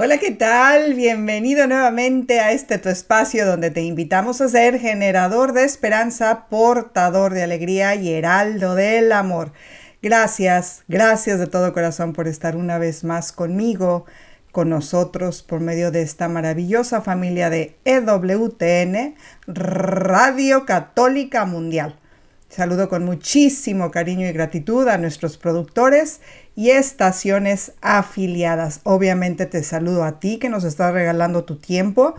Hola, ¿qué tal? Bienvenido nuevamente a este tu espacio donde te invitamos a ser generador de esperanza, portador de alegría y heraldo del amor. Gracias, gracias de todo corazón por estar una vez más conmigo, con nosotros, por medio de esta maravillosa familia de EWTN, Radio Católica Mundial. Saludo con muchísimo cariño y gratitud a nuestros productores y estaciones afiliadas. Obviamente te saludo a ti que nos estás regalando tu tiempo.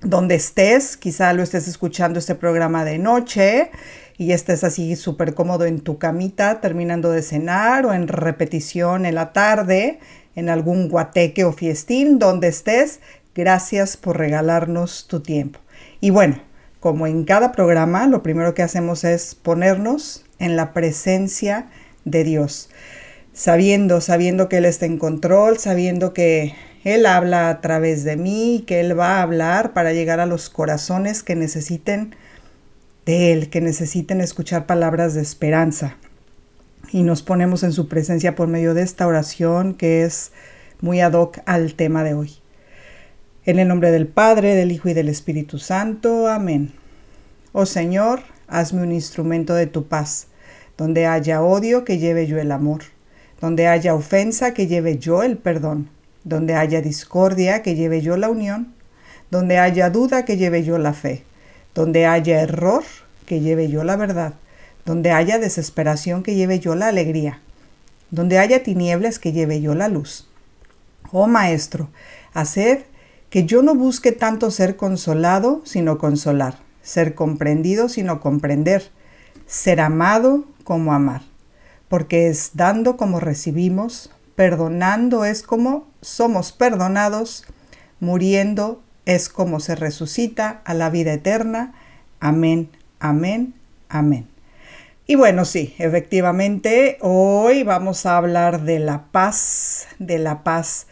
Donde estés, quizá lo estés escuchando este programa de noche y estés así súper cómodo en tu camita terminando de cenar o en repetición en la tarde, en algún guateque o fiestín, donde estés, gracias por regalarnos tu tiempo. Y bueno, como en cada programa, lo primero que hacemos es ponernos en la presencia de Dios, sabiendo, sabiendo que Él está en control, sabiendo que Él habla a través de mí, que Él va a hablar para llegar a los corazones que necesiten de Él, que necesiten escuchar palabras de esperanza. Y nos ponemos en su presencia por medio de esta oración que es muy ad hoc al tema de hoy. En el nombre del Padre, del Hijo y del Espíritu Santo. Amén. Oh Señor, hazme un instrumento de tu paz. Donde haya odio, que lleve yo el amor. Donde haya ofensa, que lleve yo el perdón. Donde haya discordia, que lleve yo la unión. Donde haya duda, que lleve yo la fe. Donde haya error, que lleve yo la verdad. Donde haya desesperación, que lleve yo la alegría. Donde haya tinieblas, que lleve yo la luz. Oh Maestro, haced que yo no busque tanto ser consolado, sino consolar, ser comprendido, sino comprender, ser amado como amar, porque es dando como recibimos, perdonando es como somos perdonados, muriendo es como se resucita a la vida eterna. Amén, amén, amén. Y bueno, sí, efectivamente, hoy vamos a hablar de la paz, de la paz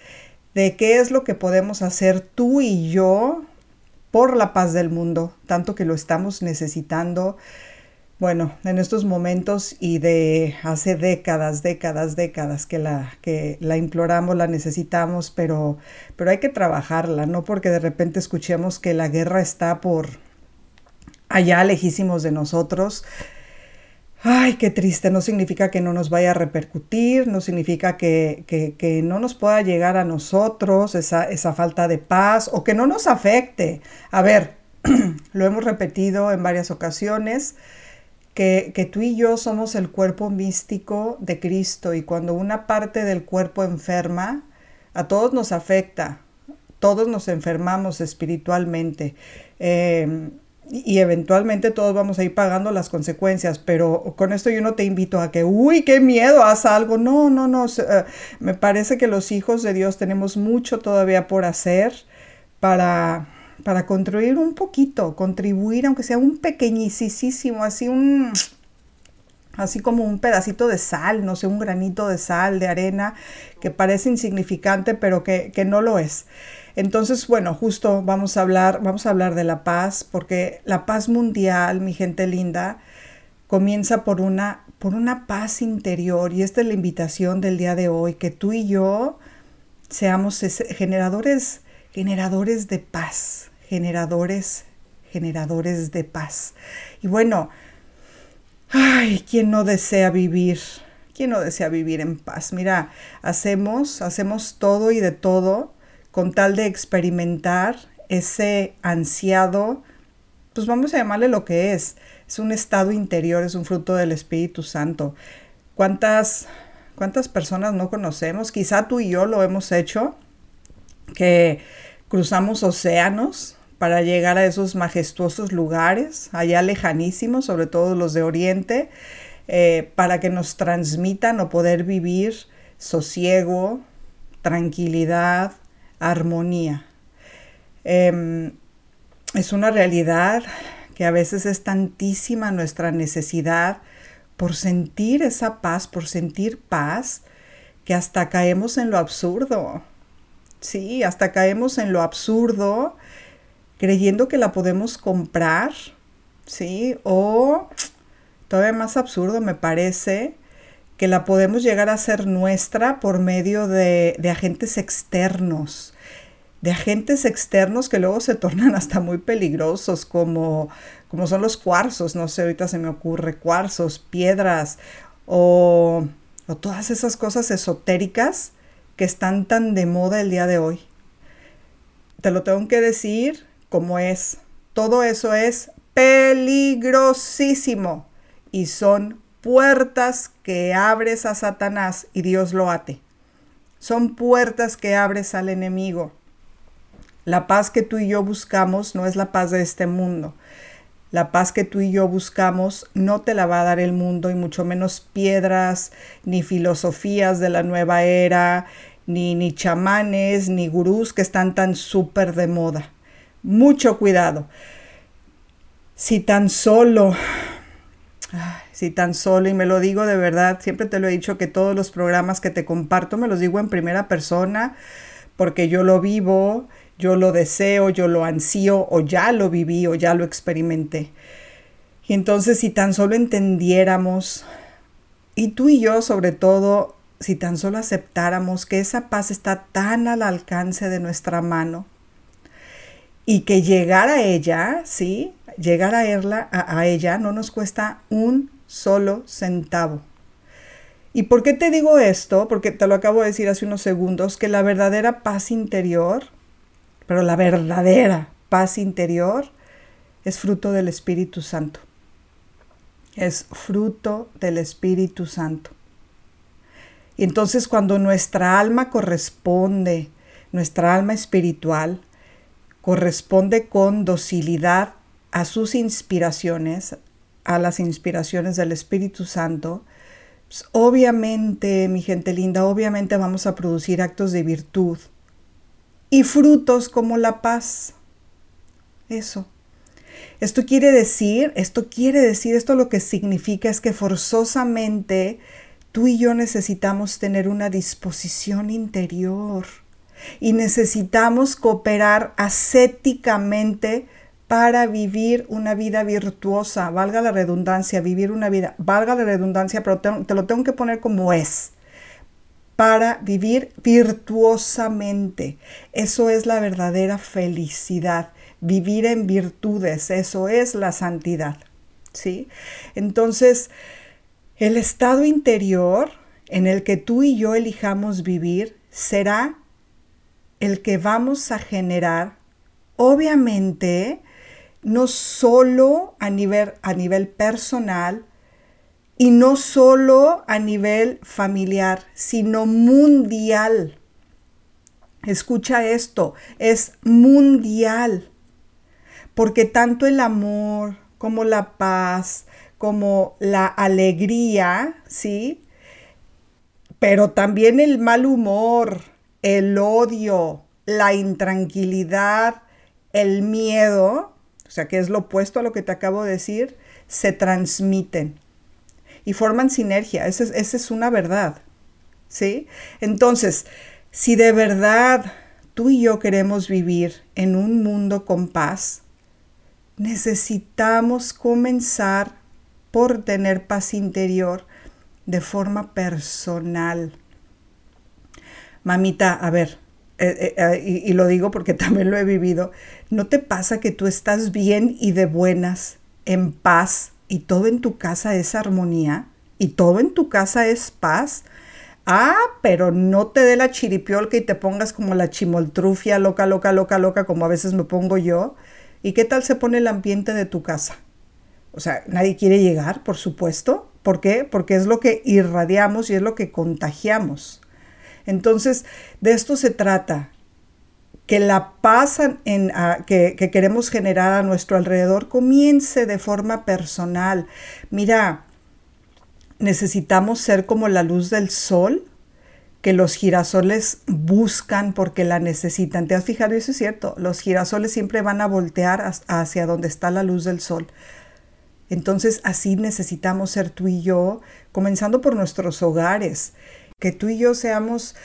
de qué es lo que podemos hacer tú y yo por la paz del mundo, tanto que lo estamos necesitando, bueno, en estos momentos y de hace décadas, décadas, décadas que la, que la imploramos, la necesitamos, pero, pero hay que trabajarla, no porque de repente escuchemos que la guerra está por allá lejísimos de nosotros, ay, qué triste, no significa que no nos vaya a repercutir, no significa que, que, no nos pueda llegar a nosotros esa, esa, falta de paz o que no nos afecte. A ver, lo hemos repetido en varias ocasiones, que, que tú y yo somos el cuerpo místico de Cristo y cuando una parte del cuerpo enferma, a todos nos afecta, todos nos enfermamos espiritualmente. Eh, y eventualmente todos vamos a ir pagando las consecuencias, pero con esto yo no te invito a que, uy, qué miedo, haz algo. No, no, no. Me parece que los hijos de Dios tenemos mucho todavía por hacer para, para contribuir un poquito, contribuir, aunque sea un pequeñísimo, así un, así como un pedacito de sal, no sé, un granito de sal, de arena, que parece insignificante, pero que, que no lo es. Entonces, bueno, justo vamos a hablar, vamos a hablar de la paz, porque la paz mundial, mi gente linda, comienza por una, por una paz interior. Y esta es la invitación del día de hoy, que tú y yo seamos generadores, generadores de paz, generadores, generadores de paz. Y bueno, ay, ¿quién no desea vivir? ¿Quién no desea vivir en paz? Mira, hacemos, hacemos todo y de todo con tal de experimentar ese ansiado, pues vamos a llamarle lo que es, es un estado interior, es un fruto del Espíritu Santo. ¿Cuántas, cuántas personas no conocemos? Quizá tú y yo lo hemos hecho, que cruzamos océanos para llegar a esos majestuosos lugares, allá lejanísimos, sobre todo los de Oriente, eh, para que nos transmitan o poder vivir sosiego, tranquilidad, armonía. Em, es una realidad que a veces es tantísima nuestra necesidad por sentir esa paz, por sentir paz, que hasta caemos en lo absurdo. Sí, hasta caemos en lo absurdo creyendo que la podemos comprar, ¿sí? O todavía más absurdo me parece que la podemos llegar a hacer nuestra por medio de, de agentes externos, de agentes externos que luego se tornan hasta muy peligrosos, como, como son los cuarzos, no sé, ahorita se me ocurre, cuarzos, piedras o, o todas esas cosas esotéricas que están tan de moda el día de hoy. Te lo tengo que decir como es. Todo eso es peligrosísimo y son puertas que abres a Satanás y Dios lo ate. Son puertas que abres al enemigo. La paz que tú y yo buscamos no es la paz de este mundo. La paz que tú y yo buscamos no te la va a dar el mundo y mucho menos piedras, ni filosofías de la nueva era, ni, ni chamanes, ni gurús que están tan súper de moda. Mucho cuidado. Si tan solo, si tan solo, y me lo digo de verdad, siempre te lo he dicho que todos los programas que te comparto me los digo en primera persona porque yo lo vivo yo lo deseo, yo lo ansío o ya lo viví o ya lo experimenté. Y entonces si tan solo entendiéramos, y tú y yo sobre todo, si tan solo aceptáramos que esa paz está tan al alcance de nuestra mano y que llegar a ella, ¿sí? Llegar a, ella, a ella no nos cuesta un solo centavo. ¿Y por qué te digo esto? Porque te lo acabo de decir hace unos segundos, que la verdadera paz interior pero la verdadera paz interior es fruto del Espíritu Santo. Es fruto del Espíritu Santo. Y entonces cuando nuestra alma corresponde, nuestra alma espiritual, corresponde con docilidad a sus inspiraciones, a las inspiraciones del Espíritu Santo, pues obviamente, mi gente linda, obviamente vamos a producir actos de virtud, y frutos como la paz. Eso. Esto quiere decir, esto quiere decir, esto lo que significa es que forzosamente tú y yo necesitamos tener una disposición interior y necesitamos cooperar ascéticamente para vivir una vida virtuosa, valga la redundancia, vivir una vida, valga la redundancia, pero te, te lo tengo que poner como es para vivir virtuosamente. Eso es la verdadera felicidad. Vivir en virtudes, eso es la santidad. ¿Sí? Entonces, el estado interior en el que tú y yo elijamos vivir será el que vamos a generar, obviamente, no solo a nivel, a nivel personal, y no solo a nivel familiar, sino mundial. Escucha esto, es mundial. Porque tanto el amor como la paz, como la alegría, ¿sí? Pero también el mal humor, el odio, la intranquilidad, el miedo, o sea, que es lo opuesto a lo que te acabo de decir, se transmiten y forman sinergia. Esa es, una verdad. ¿Sí? Entonces, si de verdad tú y yo queremos vivir en un mundo con paz, necesitamos comenzar por tener paz interior de forma personal. Mamita, a ver, eh, eh, eh, y, y, lo digo porque también lo he vivido, ¿no te pasa que tú estás bien y de buenas, en paz, y todo en tu casa es armonía y todo en tu casa es paz. Ah, pero no te dé la chiripiolca y te pongas como la chimoltrufia, loca, loca, loca, loca, como a veces me pongo yo. ¿Y qué tal se pone el ambiente de tu casa? O sea, nadie quiere llegar, por supuesto. ¿Por qué? Porque es lo que irradiamos y es lo que contagiamos. Entonces, de esto se trata, que la paz en, que, que, queremos generar a nuestro alrededor comience de forma personal. Mira, necesitamos ser como la luz del sol que los girasoles buscan porque la necesitan. ¿Te has fijado? Eso es cierto. Los girasoles siempre van a voltear hacia donde está la luz del sol. Entonces así necesitamos ser tú y yo, comenzando por nuestros hogares, que tú y yo seamos,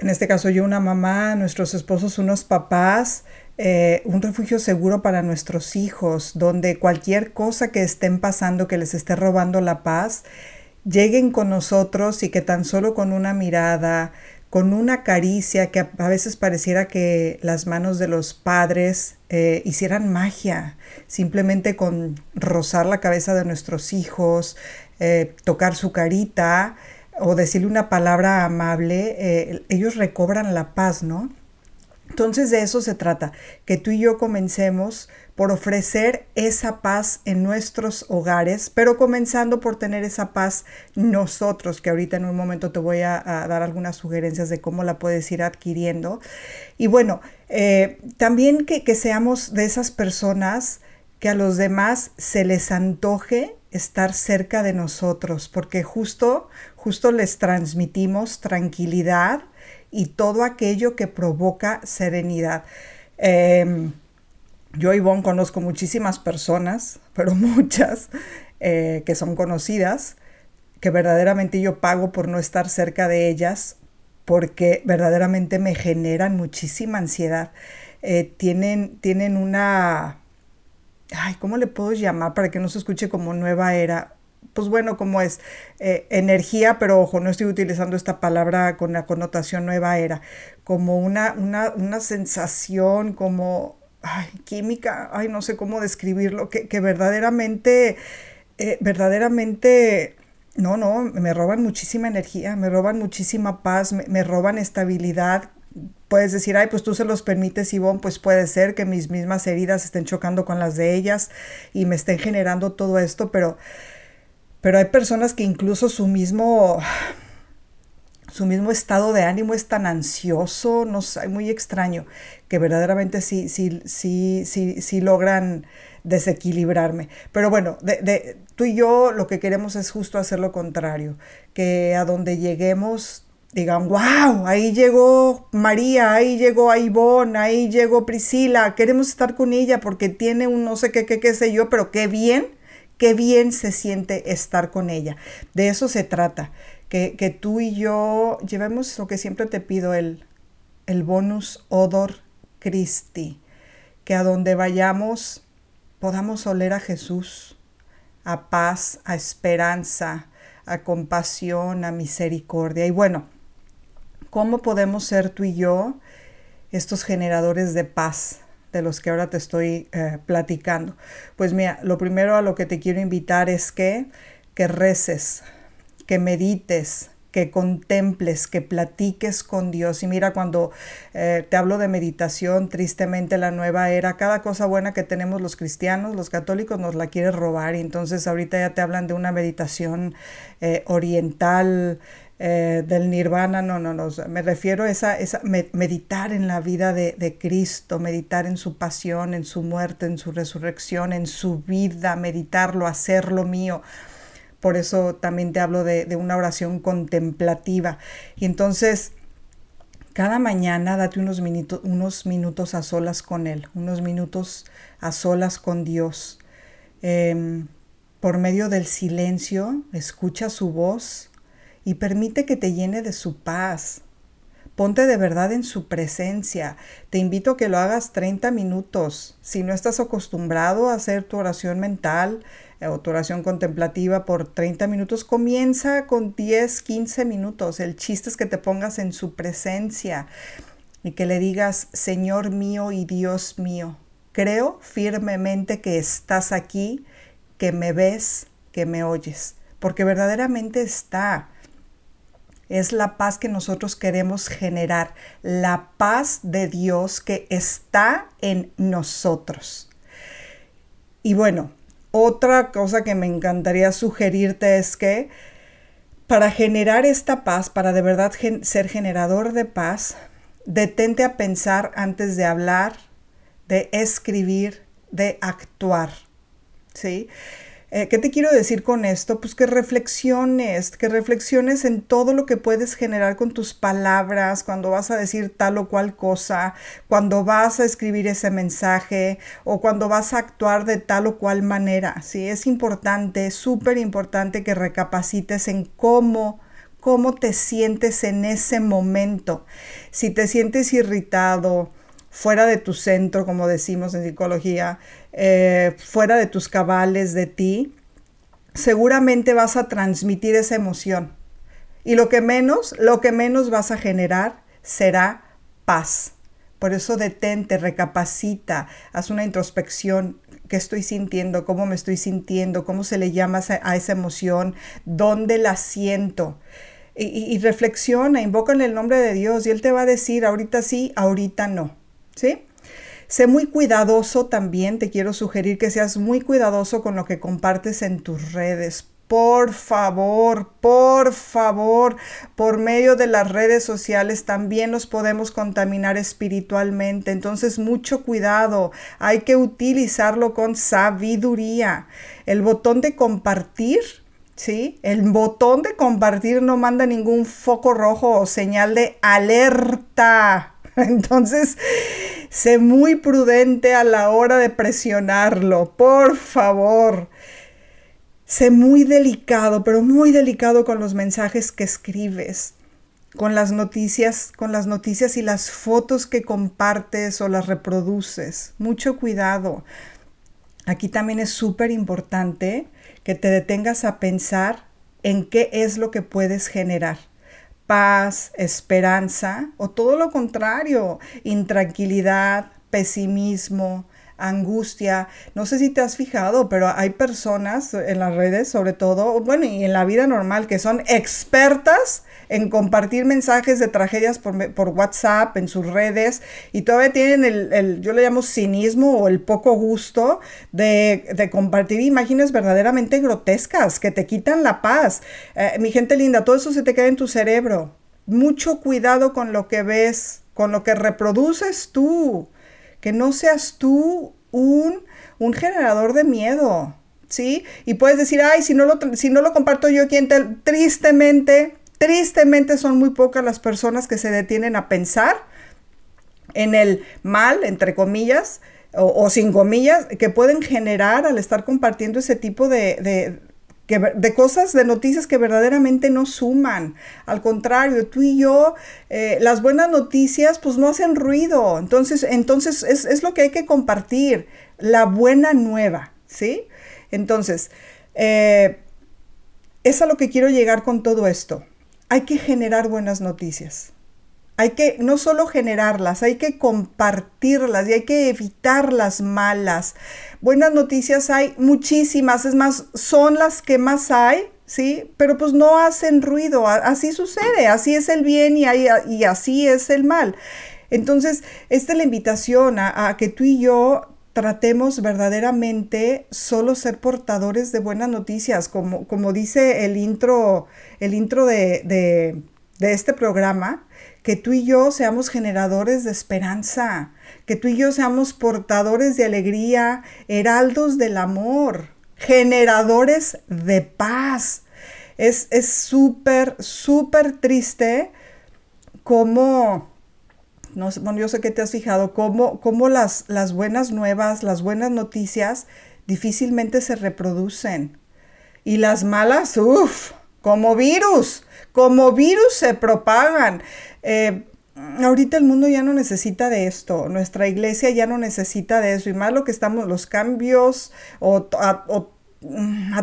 en este caso yo una mamá, nuestros esposos unos papás, eh, un refugio seguro para nuestros hijos, donde cualquier cosa que estén pasando que les esté robando la paz, lleguen con nosotros y que tan solo con una mirada, con una caricia, que a veces pareciera que las manos de los padres eh, hicieran magia, simplemente con rozar la cabeza de nuestros hijos, eh, tocar su carita o decirle una palabra amable, ellos recobran la paz, ¿no? Entonces de eso se trata, que tú y yo comencemos por ofrecer esa paz en nuestros hogares, pero comenzando por tener esa paz nosotros, que ahorita en un momento te voy a, dar algunas sugerencias de cómo la puedes ir adquiriendo. Y bueno, eh, también que, que seamos de esas personas que a los demás se les antoje estar cerca de nosotros, porque justo, justo les transmitimos tranquilidad, y todo aquello que provoca serenidad. Eh, yo, Ivonne, conozco muchísimas personas, pero muchas, eh, que son conocidas, que verdaderamente yo pago por no estar cerca de ellas, porque verdaderamente me generan muchísima ansiedad. Eh, tienen, tienen una, ay, ¿cómo le puedo llamar para que no se escuche como nueva era? Pues bueno, como es eh, energía, pero ojo, no estoy utilizando esta palabra con la connotación nueva era, como una, una, sensación, como ay, química, ay, no sé cómo describirlo, que, que verdaderamente, eh, verdaderamente, no, no, me roban muchísima energía, me roban muchísima paz, me, me roban estabilidad, puedes decir, ay, pues tú se los permites, Ivonne, pues puede ser que mis mismas heridas estén chocando con las de ellas y me estén generando todo esto, pero pero hay personas que incluso su mismo, su mismo estado de ánimo es tan ansioso, no sé, muy extraño, que verdaderamente sí, sí, sí, sí, sí logran desequilibrarme. Pero bueno, de, tú y yo lo que queremos es justo hacer lo contrario, que a donde lleguemos digan, wow, ahí llegó María, ahí llegó Ivonne, ahí llegó Priscila, queremos estar con ella porque tiene un no sé qué, qué, qué sé yo, pero qué bien qué bien se siente estar con ella. De eso se trata, que, tú y yo llevemos lo que siempre te pido, el, el bonus odor Christi, que a donde vayamos podamos oler a Jesús, a paz, a esperanza, a compasión, a misericordia. Y bueno, ¿cómo podemos ser tú y yo estos generadores de paz? De los que ahora te estoy eh, platicando. Pues mira, lo primero a lo que te quiero invitar es que, que reces, que medites, que contemples, que platiques con Dios. Y mira, cuando eh, te hablo de meditación, tristemente la nueva era, cada cosa buena que tenemos los cristianos, los católicos, nos la quiere robar. Y entonces ahorita ya te hablan de una meditación eh, oriental, eh, del nirvana, no, no, no, me refiero a esa, esa meditar en la vida de, Cristo, meditar en su pasión, en su muerte, en su resurrección, en su vida, meditarlo, hacerlo mío. Por eso también te hablo de, una oración contemplativa. Y entonces, cada mañana date unos, minutos, unos minutos a solas con Él, unos minutos a solas con Dios. Em, por medio del silencio, escucha su voz, y permite que te llene de su paz. Ponte de verdad en su presencia. Te invito a que lo hagas 30 minutos. Si no estás acostumbrado a hacer tu oración mental eh, o tu oración contemplativa por 30 minutos, comienza con 10, 15 minutos. El chiste es que te pongas en su presencia y que le digas, Señor mío y Dios mío, creo firmemente que estás aquí, que me ves, que me oyes, porque verdaderamente está. Es la paz que nosotros queremos generar, la paz de Dios que está en nosotros. Y bueno, otra cosa que me encantaría sugerirte es que para generar esta paz, para de verdad ser generador de paz, detente a pensar antes de hablar, de escribir, de actuar. ¿Sí? Eh, ¿Qué te quiero decir con esto? Pues que reflexiones, que reflexiones en todo lo que puedes generar con tus palabras, cuando vas a decir tal o cual cosa, cuando vas a escribir ese mensaje o cuando vas a actuar de tal o cual manera. Sí, es importante, súper importante que recapacites en cómo cómo te sientes en ese momento. Si te sientes irritado, fuera de tu centro, como decimos en psicología, eh, fuera de tus cabales de ti, seguramente vas a transmitir esa emoción. Y lo que menos, lo que menos vas a generar será paz. Por eso detente, recapacita, haz una introspección. ¿Qué estoy sintiendo? ¿Cómo me estoy sintiendo? ¿Cómo se le llama a esa emoción? ¿Dónde la siento? Y, y, reflexiona, invoca en el nombre de Dios y Él te va a decir ahorita sí, ahorita no. Sé muy cuidadoso también, te quiero sugerir que seas muy cuidadoso con lo que compartes en tus redes. Por favor, por favor, por medio de las redes sociales también nos podemos contaminar espiritualmente. Entonces, mucho cuidado. Hay que utilizarlo con sabiduría. El botón de compartir ¿sí? El botón de compartir no manda ningún foco rojo o señal de alerta. Entonces, sé muy prudente a la hora de presionarlo, por favor. Sé muy delicado, pero muy delicado con los mensajes que escribes, con las noticias, con las noticias y las fotos que compartes o las reproduces. Mucho cuidado. Aquí también es súper importante que te detengas a pensar en qué es lo que puedes generar paz, esperanza o todo lo contrario, intranquilidad, pesimismo, angustia. No sé si te has fijado, pero hay personas en las redes, sobre todo, bueno, y en la vida normal, que son expertas en compartir mensajes de tragedias por, WhatsApp, en sus redes, y todavía tienen el, yo le llamo cinismo o el poco gusto de, compartir imágenes verdaderamente grotescas que te quitan la paz. Eh, mi gente linda, todo eso se te queda en tu cerebro. Mucho cuidado con lo que ves, con lo que reproduces tú. Que no seas tú un, un generador de miedo. ¿Sí? Y puedes decir, ay, si no lo, si no lo comparto yo, ¿quién te...? Tristemente, Tristemente son muy pocas las personas que se detienen a pensar en el mal, entre comillas, o, sin comillas, que pueden generar al estar compartiendo ese tipo de, de, cosas, de noticias que verdaderamente no suman. Al contrario, tú y yo, eh, las buenas noticias pues no hacen ruido. Entonces, entonces es, es, lo que hay que compartir, la buena nueva, ¿sí? Entonces, eh, es a lo que quiero llegar con todo esto hay que generar buenas noticias. Hay que no solo generarlas, hay que compartirlas y hay que evitar las malas. Buenas noticias hay muchísimas, es más, son las que más hay, ¿sí? Pero pues no hacen ruido, así sucede, así es el bien y, así es el mal. Entonces, esta es la invitación a, que tú y yo tratemos verdaderamente solo ser portadores de buenas noticias, como, como dice el intro el intro de, este programa, que tú y yo seamos generadores de esperanza, que tú y yo seamos portadores de alegría, heraldos del amor, generadores de paz. Es súper, súper triste cómo, no sé, bueno, yo sé que te has fijado, cómo, cómo las, las buenas nuevas, las buenas noticias difícilmente se reproducen. Y las malas, uff, como virus, como virus se propagan. Eh, ahorita el mundo ya no necesita de esto, nuestra iglesia ya no necesita de eso, y más lo que estamos, los cambios o, a,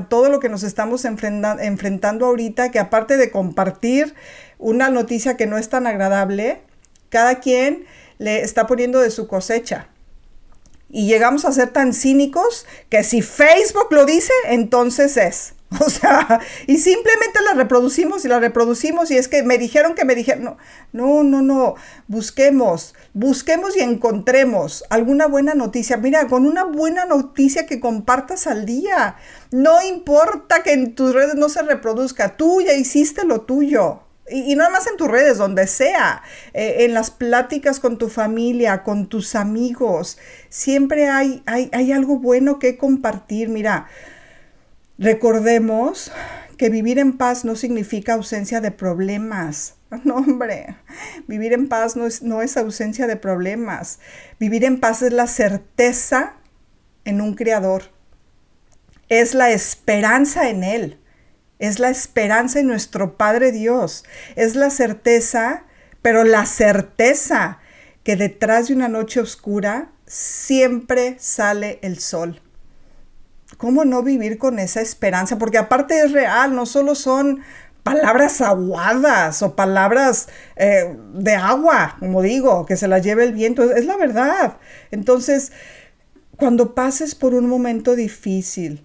todo lo que nos estamos enfrentando ahorita, que aparte de compartir una noticia que no es tan agradable, cada quien le está poniendo de su cosecha. Y llegamos a ser tan cínicos que si Facebook lo dice, entonces es. O sea, y simplemente la reproducimos y la reproducimos y es que me dijeron que me dijeron, no, no, no, no, busquemos, busquemos y encontremos alguna buena noticia. Mira, con una buena noticia que compartas al día, no importa que en tus redes no se reproduzca, tú ya hiciste lo tuyo. Y, nada más en tus redes, donde sea, eh, en las pláticas con tu familia, con tus amigos, siempre hay, hay, hay algo bueno que compartir. Mira, Recordemos que vivir en paz no significa ausencia de problemas. No, hombre, vivir en paz no es, no es ausencia de problemas. Vivir en paz es la certeza en un creador. Es la esperanza en Él. Es la esperanza en nuestro Padre Dios. Es la certeza, pero la certeza que detrás de una noche oscura siempre sale el sol. ¿Cómo no vivir con esa esperanza? Porque aparte es real, no solo son palabras aguadas o palabras eh, de agua, como digo, que se las lleve el viento, es la verdad. Entonces, cuando pases por un momento difícil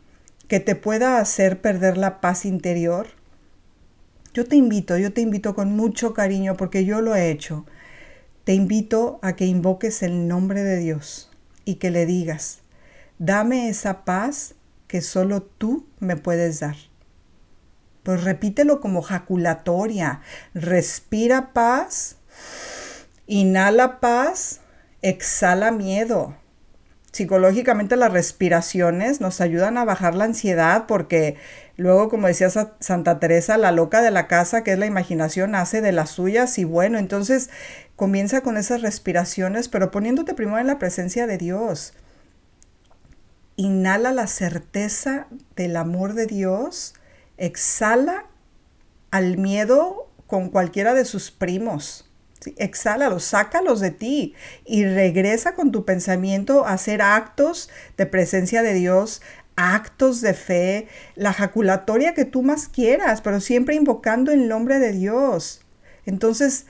que te pueda hacer perder la paz interior, yo te invito, yo te invito con mucho cariño porque yo lo he hecho. Te invito a que invoques el nombre de Dios y que le digas, dame esa paz que solo tú me puedes dar. Pues repítelo como jaculatoria. Respira paz, inhala paz, exhala miedo. Psicológicamente las respiraciones nos ayudan a bajar la ansiedad porque luego, como decía Santa Teresa, la loca de la casa, que es la imaginación, hace de las suyas y bueno, entonces comienza con esas respiraciones, pero poniéndote primero en la presencia de Dios. Inhala la certeza del amor de Dios exhala al miedo con cualquiera de sus primos. ¿sí? Exhálalos, sácalos de ti y regresa con tu pensamiento a hacer actos de presencia de Dios, actos de fe, la jaculatoria que tú más quieras, pero siempre invocando el nombre de Dios. Entonces,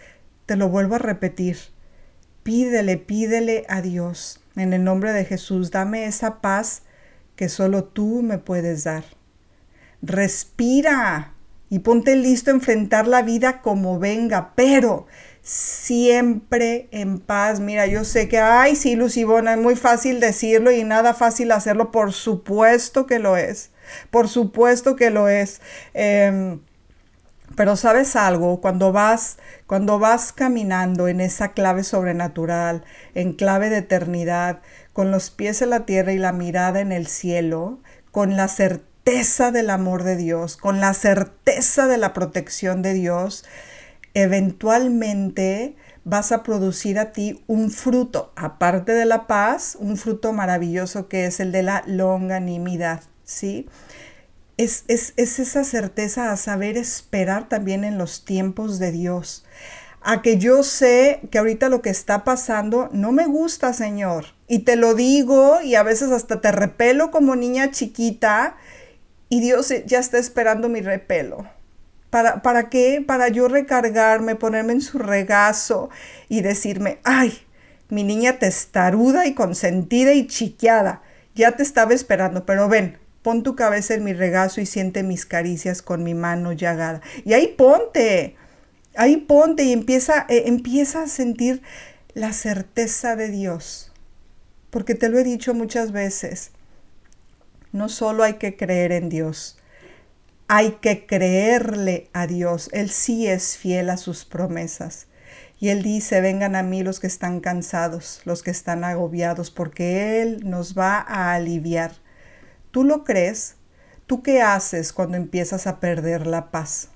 te lo vuelvo a repetir. Pídele, pídele a Dios. En el nombre de Jesús, dame esa paz que solo tú me puedes dar respira y ponte listo a enfrentar la vida como venga, pero siempre en paz. Mira, yo sé que, ay, sí, Lucibona, es muy fácil decirlo y nada fácil hacerlo. Por supuesto que lo es. Por supuesto que lo es. Em, pero sabes algo, cuando vas, cuando vas caminando en esa clave sobrenatural, en clave de eternidad, con los pies en la tierra y la mirada en el cielo, con la certeza del amor de Dios, con la certeza de la protección de Dios, eventualmente vas a producir a ti un fruto, aparte de la paz, un fruto maravilloso que es el de la longanimidad, ¿sí? Es, es, es esa certeza a saber esperar también en los tiempos de Dios, a que yo sé que ahorita lo que está pasando no me gusta, Señor, y te lo digo y a veces hasta te repelo como niña chiquita, y Dios ya está esperando mi repelo. ¿Para, ¿Para qué? Para yo recargarme, ponerme en su regazo y decirme, ay, mi niña testaruda y consentida y chiqueada, ya te estaba esperando, pero ven, pon tu cabeza en mi regazo y siente mis caricias con mi mano llagada. Y ahí ponte, ahí ponte y empieza, eh, empieza a sentir la certeza de Dios. Porque te lo he dicho muchas veces, no solo hay que creer en Dios, hay que creerle a Dios. Él sí es fiel a sus promesas. Y Él dice, vengan a mí los que están cansados, los que están agobiados, porque Él nos va a aliviar. ¿Tú lo crees? ¿Tú qué haces cuando empiezas a perder la paz?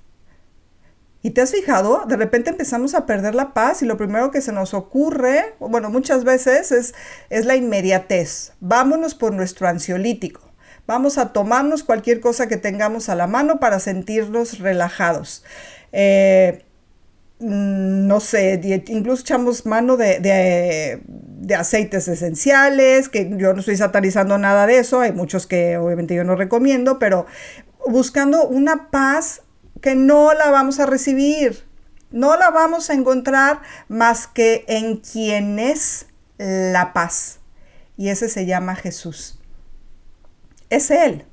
¿Y te has fijado? De repente empezamos a perder la paz y lo primero que se nos ocurre, bueno, muchas veces es, es la inmediatez. Vámonos por nuestro ansiolítico. Vamos a tomarnos cualquier cosa que tengamos a la mano para sentirnos relajados. Eh, mm, no sé, incluso echamos mano de, aceites esenciales, que yo no estoy satanizando nada de eso, hay muchos que obviamente yo no recomiendo, pero buscando una paz que no la vamos a recibir, no la vamos a encontrar más que en quien es la paz. Y ese se llama Jesús. Es Él,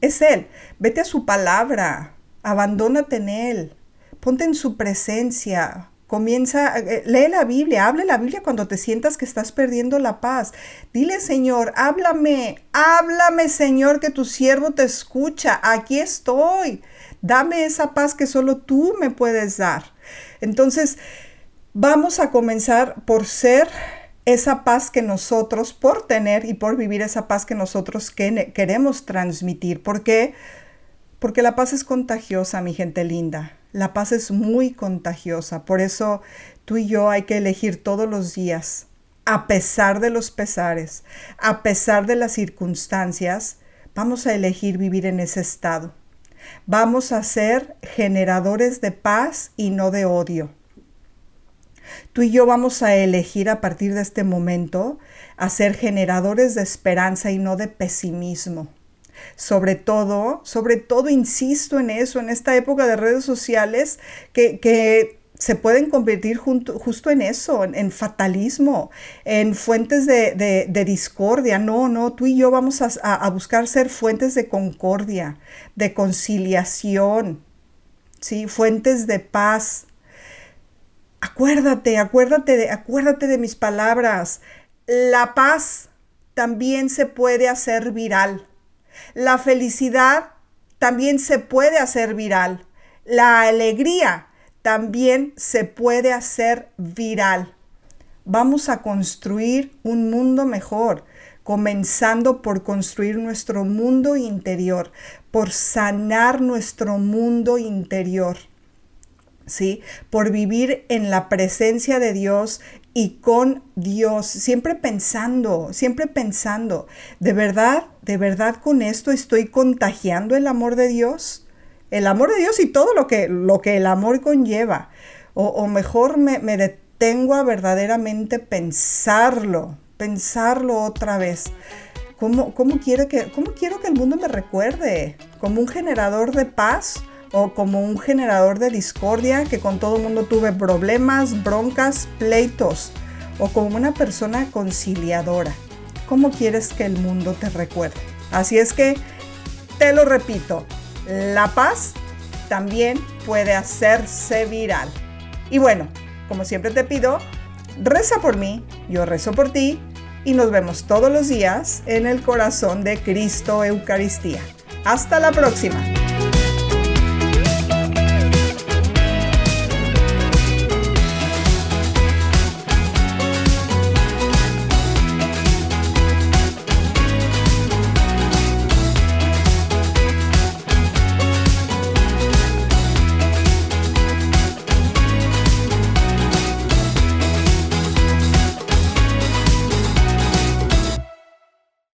es Él. Vete a su palabra, abandónate en Él, ponte en su presencia, Comienza, eh, lee la Biblia, hable la Biblia cuando te sientas que estás perdiendo la paz. Dile, Señor, háblame, háblame, Señor, que tu siervo te escucha. Aquí estoy. Dame esa paz que solo tú me puedes dar. Entonces, vamos a comenzar por ser esa paz que nosotros, por tener y por vivir esa paz que nosotros queremos transmitir. ¿Por qué? Porque la paz es contagiosa, mi gente linda. La paz es muy contagiosa. Por eso tú y yo hay que elegir todos los días, a pesar de los pesares, a pesar de las circunstancias, vamos a elegir vivir en ese estado. Vamos a ser generadores de paz y no de odio. Tú y yo vamos a elegir a partir de este momento a ser generadores de esperanza y no de pesimismo. Sobre todo, sobre todo, insisto en eso, en esta época de redes sociales, que, se pueden convertir justo en eso, en, fatalismo, en fuentes de, discordia. No, no, tú y yo vamos a, buscar ser fuentes de concordia, de conciliación, ¿sí? fuentes de paz, Acuérdate, acuérdate de, acuérdate de mis palabras. La paz también se puede hacer viral. La felicidad también se puede hacer viral. La alegría también se puede hacer viral. Vamos a construir un mundo mejor, comenzando por construir nuestro mundo interior, por sanar nuestro mundo interior. ¿sí? Por vivir en la presencia de Dios y con Dios, siempre pensando, siempre pensando, ¿de verdad, de verdad con esto estoy contagiando el amor de Dios? El amor de Dios y todo lo que, lo que el amor conlleva. O, mejor me, detengo a verdaderamente pensarlo, pensarlo otra vez. ¿Cómo, cómo, quiero que, ¿Cómo quiero que el mundo me recuerde? ¿Como un generador de paz? O como un generador de discordia que con todo el mundo tuve problemas, broncas, pleitos o como una persona conciliadora. ¿Cómo quieres que el mundo te recuerde? Así es que, te lo repito, la paz también puede hacerse viral. Y bueno, como siempre te pido, reza por mí, yo rezo por ti y nos vemos todos los días en el corazón de Cristo Eucaristía. Hasta la próxima.